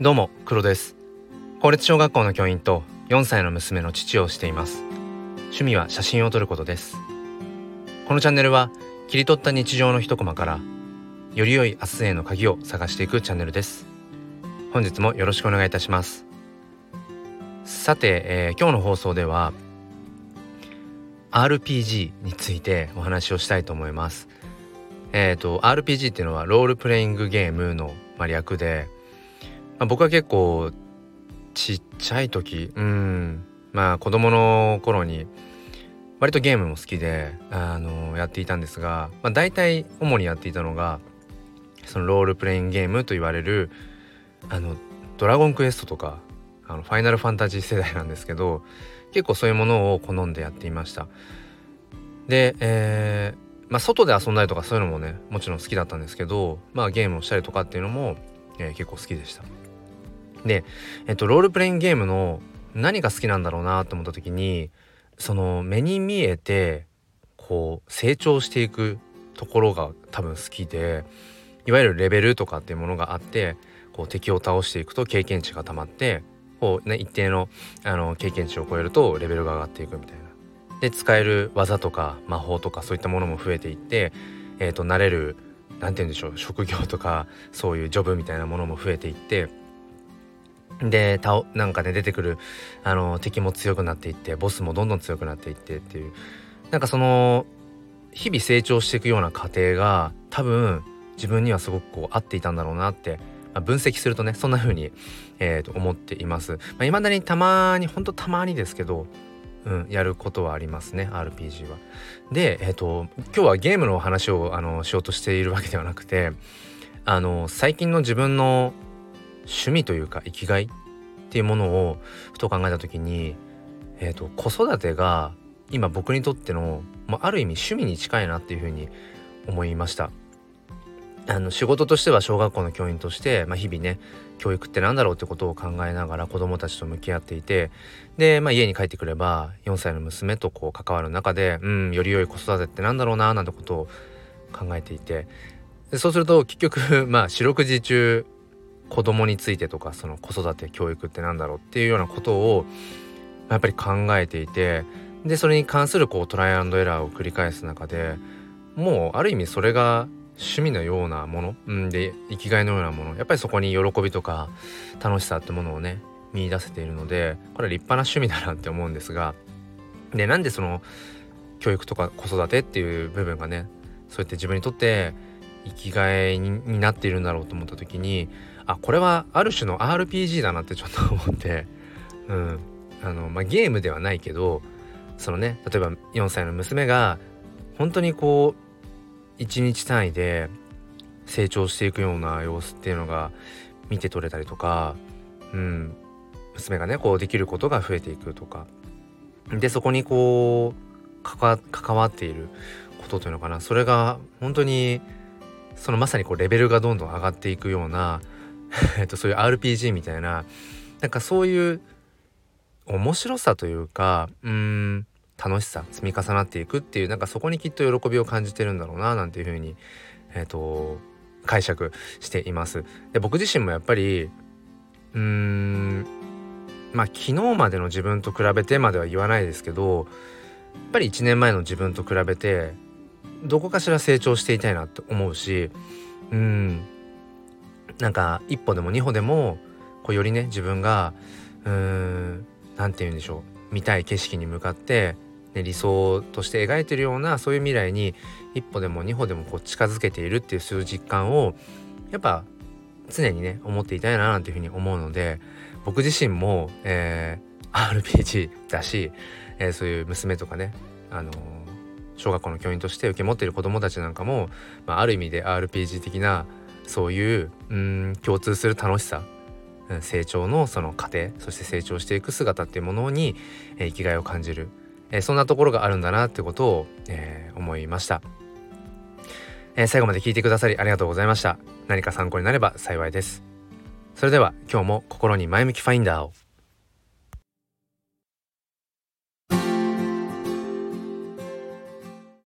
どうも黒です。公立小学校の教員と4歳の娘の父をしています。趣味は写真を撮ることです。このチャンネルは切り取った日常の一コマからより良い明日への鍵を探していくチャンネルです。本日もよろしくお願いいたします。さて、えー、今日の放送では RPG についてお話をしたいと思います。えっ、ー、と RPG っていうのはロールプレイングゲームの、略でまあ、僕は結構ちっちゃい時うん。まあ子供の頃に割とゲームも好きであのやっていたんですが、まあ、大体主にやっていたのがそのロールプレインゲームと言われるあのドラゴンクエストとかあのファイナルファンタジー世代なんですけど結構そういうものを好んでやっていました。で、えー、まあ外で遊んだりとかそういうのもねもちろん好きだったんですけどまあゲームをしたりとかっていうのも、えー、結構好きでした。で、えっと、ロールプレインゲームの何が好きなんだろうなと思った時にその目に見えてこう成長していくところが多分好きでいわゆるレベルとかっていうものがあってこう敵を倒していくと経験値がたまってこう、ね、一定のあの経験値を超えるとレベルが上がっていくみたいな。で使える技とか魔法とかそういったものも増えていって、えーと、と慣れる何て言うんでしょう職業とかそういうジョブみたいなものも増えていってでたなんかね出てくるあの敵も強くなっていってボスもどんどん強くなっていってっていうなんかその日々成長していくような過程が多分自分にはすごくこう合っていたんだろうなって、まあ、分析するとねそんな風に、えー、と思っています。まあ、未だにたまにほんとたまにですけどうん、やることはありますね RPG は。で、えーと、今日はゲームの話をあのしようとしているわけではなくてあの最近の自分の趣味というか生きがいっていうものをふと考えた時に、えーと、子育てが今僕にとっての、まあ、ある意味趣味に近いなっていうふうに思いました。あの仕事としては小学校の教員として、まあ、日々ね教育って何だろうってことを考えながら子どもたちと向き合っていてで、まあ、家に帰ってくれば4歳の娘とこう関わる中でうんより良い子育てって何だろうななんてことを考えていてそうすると結局まあ四六時中子供についてとかその子育て教育ってなんだろうっていうようなことをやっぱり考えていてでそれに関するこうトライアンドエラーを繰り返す中でもうある意味それが趣味のようなもの、うん、で生きがいのようなものやっぱりそこに喜びとか楽しさってものをね見出せているのでこれは立派な趣味だなって思うんですがでなんでその教育とか子育てっていう部分がねそうやって自分にとって生きがいになっているんだろうと思った時にあこれはある種の RPG だなってちょっと思ってうん。あの、まあ、ゲームではないけどそのね例えば4歳の娘が本当にこう1日単位で成長していくような様子っていうのが見て取れたりとか、うん、娘がねこうできることが増えていくとか。でそこにこう関わっていることというのかな。それが本当にそのまさにこうレベルがどんどん上がっていくような えっと、そういう RPG みたいななんかそういう面白さというかうん楽しさ積み重なっていくっていうなんかそこにきっと喜びを感じてるんだろうななんていうふうに、えっと、解釈しています。で僕自身もやっぱりうーんまあ昨日までの自分と比べてまでは言わないですけどやっぱり1年前の自分と比べてどこかしら成長していたいなって思うしうん。なんか一歩でも二歩でもこうよりね自分がうーん何て言うんでしょう見たい景色に向かって、ね、理想として描いてるようなそういう未来に一歩でも二歩でもこう近づけているっていうそういう実感をやっぱ常にね思っていたいななんていうふうに思うので僕自身も、えー、RPG だし、えー、そういう娘とかねあのー、小学校の教員として受け持っている子どもたちなんかも、まあ、ある意味で RPG 的なそういううん共通する楽しさ成長のその過程そして成長していく姿っていうものに、えー、生きがいを感じる、えー、そんなところがあるんだなってことを、えー、思いました、え最後まで聞いてくださりありがとうございました。何か参考になれば幸いです。それでは今日も心に前向きファインダーを。